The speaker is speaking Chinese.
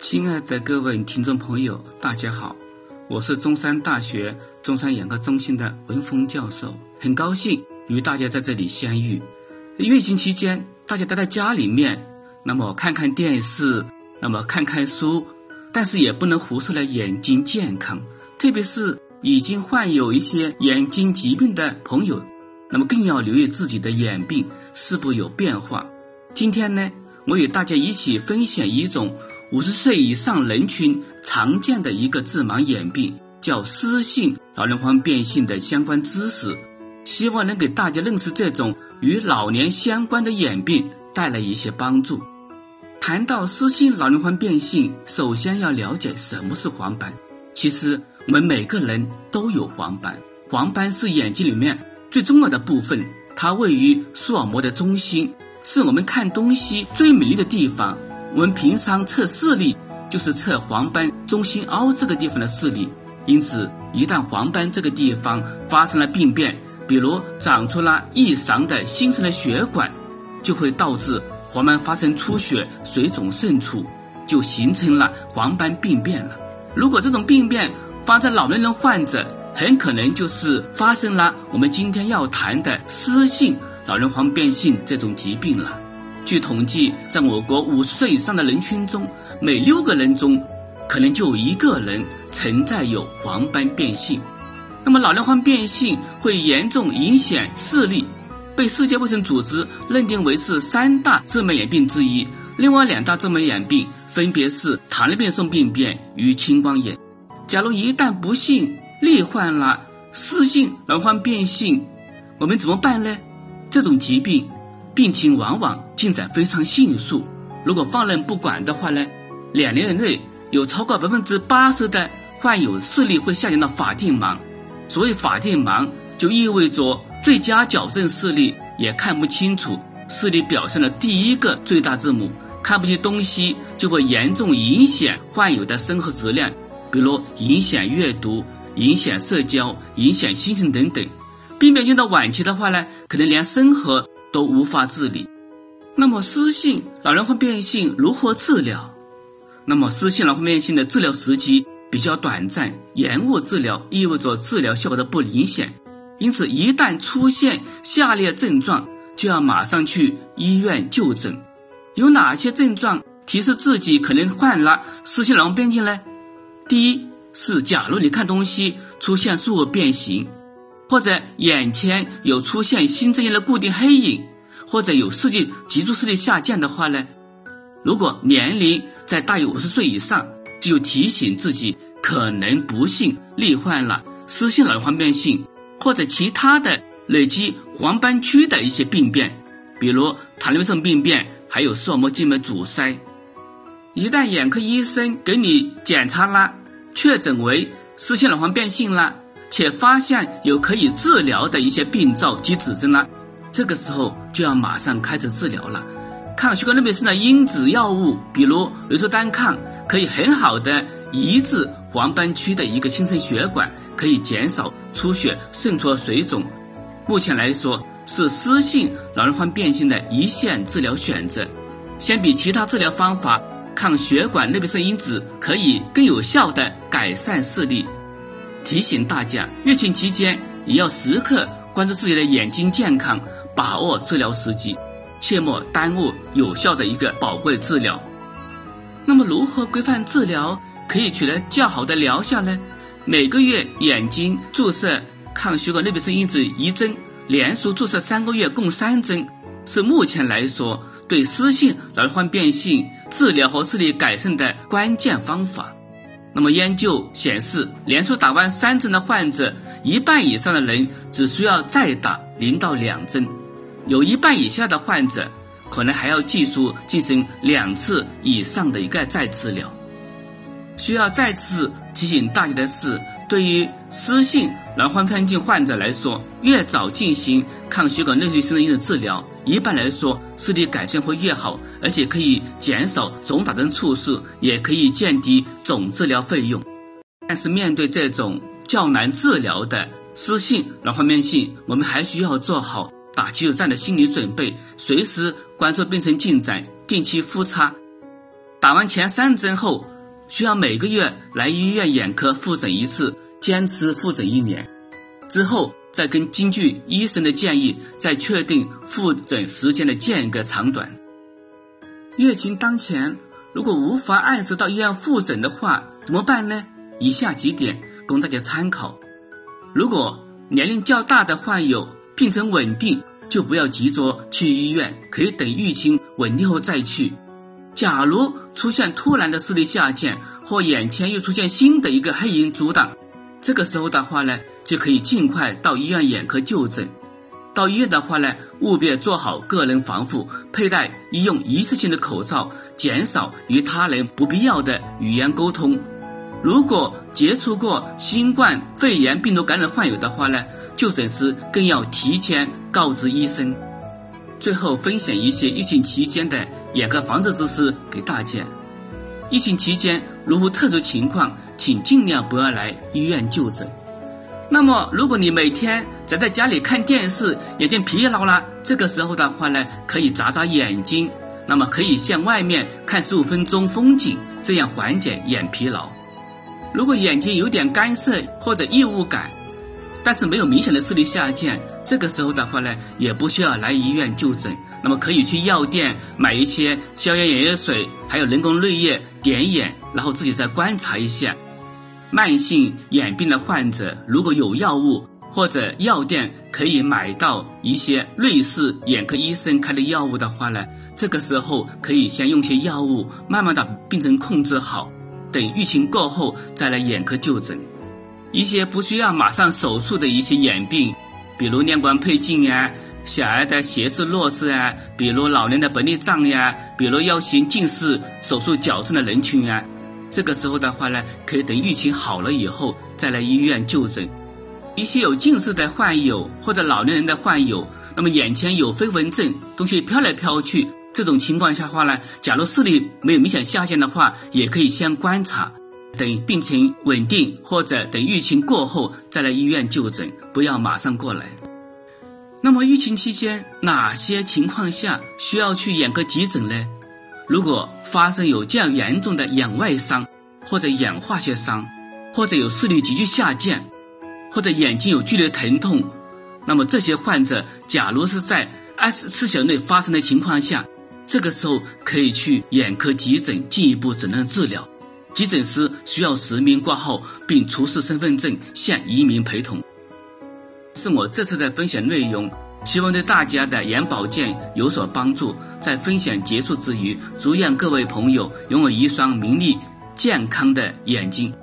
亲爱的各位听众朋友，大家好，我是中山大学中山眼科中心的文峰教授，很高兴与大家在这里相遇。疫情期间，大家待在家里面，那么看看电视，那么看看书，但是也不能忽视了眼睛健康，特别是已经患有一些眼睛疾病的朋友，那么更要留意自己的眼病是否有变化。今天呢，我与大家一起分享一种。五十岁以上人群常见的一个致盲眼病叫湿性老年黄变性的相关知识，希望能给大家认识这种与老年相关的眼病带来一些帮助。谈到湿性老年黄变性，首先要了解什么是黄斑。其实我们每个人都有黄斑，黄斑是眼睛里面最重要的部分，它位于视网膜的中心，是我们看东西最美丽的地方。我们平常测视力，就是测黄斑中心凹这个地方的视力。因此，一旦黄斑这个地方发生了病变，比如长出了异常的新生的血管，就会导致黄斑发生出血、水肿渗出，就形成了黄斑病变了。如果这种病变发在老年人患者，很可能就是发生了我们今天要谈的湿性老人黄变性这种疾病了。据统计，在我国五十岁以上的人群中，每六个人中，可能就有一个人存在有黄斑变性。那么，老年黄变性会严重影响视力，被世界卫生组织认定为是三大致盲眼病之一。另外两大致盲眼病分别是糖尿病性病变与青光眼。假如一旦不幸罹患了视性老年黄变性，我们怎么办呢？这种疾病。病情往往进展非常迅速，如果放任不管的话呢，两年内有超过百分之八十的患有视力会下降到法定盲。所谓法定盲，就意味着最佳矫正视力也看不清楚视力表现的第一个最大字母，看不清东西就会严重影响患有的生活质量，比如影响阅读、影响社交、影响心情等等。病变进到晚期的话呢，可能连生活。都无法自理。那么湿性老人会变性如何治疗？那么湿性老黄变性的治疗时机比较短暂，延误治疗意味着治疗效果的不明显。因此，一旦出现下列症状，就要马上去医院就诊。有哪些症状提示自己可能患了湿性老人变性呢？第一是，假如你看东西出现视物变形。或者眼前有出现新增的固定黑影，或者有视力急速视力下降的话呢？如果年龄在大于五十岁以上，就提醒自己可能不幸罹患了湿性老年黄变性，或者其他的累积黄斑区的一些病变，比如糖尿病病变，还有视网膜静脉阻塞。一旦眼科医生给你检查了，确诊为湿性老黄变性了。且发现有可以治疗的一些病灶及指征了，这个时候就要马上开始治疗了。抗血管内变性的因子药物，比如氯唑单抗，可以很好的抑制黄斑区的一个新生血管，可以减少出血、渗出、水肿。目前来说，是湿性老人黄变性的一线治疗选择。相比其他治疗方法，抗血管内变性因子可以更有效的改善视力。提醒大家，疫情期间也要时刻关注自己的眼睛健康，把握治疗时机，切莫耽误有效的一个宝贵治疗。那么，如何规范治疗可以取得较好的疗效呢？每个月眼睛注射抗血管内变性因子一针，连续注射三个月共三针，是目前来说对湿性老年黄变性治疗和视力改善的关键方法。那么研究显示，连续打完三针的患者，一半以上的人只需要再打零到两针，有一半以下的患者可能还要继续进行两次以上的一个再治疗。需要再次提醒大家的是，对于湿性老黄变性患者来说，越早进行抗血管内水新生因的治疗。一般来说，视力改善会越好，而且可以减少总打针次数，也可以降低总治疗费用。但是，面对这种较难治疗的湿性老黄变性，我们还需要做好打持久战的心理准备，随时关注病程进展，定期复查。打完前三针后，需要每个月来医院眼科复诊一次，坚持复诊一年，之后再根根据医生的建议，再确定复诊时间的间隔长短。疫情当前，如果无法按时到医院复诊的话，怎么办呢？以下几点供大家参考。如果年龄较大的患有，病程稳定，就不要急着去医院，可以等疫情稳定后再去。假如出现突然的视力下降，或眼前又出现新的一个黑影阻挡，这个时候的话呢，就可以尽快到医院眼科就诊。到医院的话呢，务必做好个人防护，佩戴医用一次性的口罩，减少与他人不必要的语言沟通。如果接触过新冠肺炎病毒感染患有的话呢，就诊时更要提前告知医生。最后分享一些疫情期间的眼科防治知识给大家。疫情期间如无特殊情况，请尽量不要来医院就诊。那么，如果你每天宅在家里看电视，眼睛疲劳了，这个时候的话呢，可以眨眨眼睛，那么可以向外面看十五分钟风景，这样缓解眼疲劳。如果眼睛有点干涩或者异物感，但是没有明显的视力下降，这个时候的话呢，也不需要来医院就诊。那么可以去药店买一些消炎眼药水，还有人工泪液点眼，然后自己再观察一下。慢性眼病的患者如果有药物或者药店可以买到一些类似眼科医生开的药物的话呢，这个时候可以先用些药物，慢慢的病程控制好。等疫情过后再来眼科就诊，一些不需要马上手术的一些眼病，比如亮光配镜啊，小儿的斜视弱视啊，比如老年的白内障呀，比如要行近视手术矫正的人群啊，这个时候的话呢，可以等疫情好了以后再来医院就诊。一些有近视的患有或者老年人的患有，那么眼前有飞蚊症，东西飘来飘去。这种情况下话呢，假如视力没有明显下降的话，也可以先观察，等病情稳定或者等疫情过后再来医院就诊，不要马上过来。那么疫情期间哪些情况下需要去眼科急诊呢？如果发生有较严重的眼外伤，或者眼化学伤，或者有视力急剧下降，或者眼睛有剧烈疼痛，那么这些患者，假如是在二十四小时内发生的情况下，这个时候可以去眼科急诊进一步诊断治疗，急诊时需要实名挂号并出示身份证向移民陪同。是我这次的分享内容，希望对大家的眼保健有所帮助。在分享结束之余，祝愿各位朋友拥有一双明丽健康的眼睛。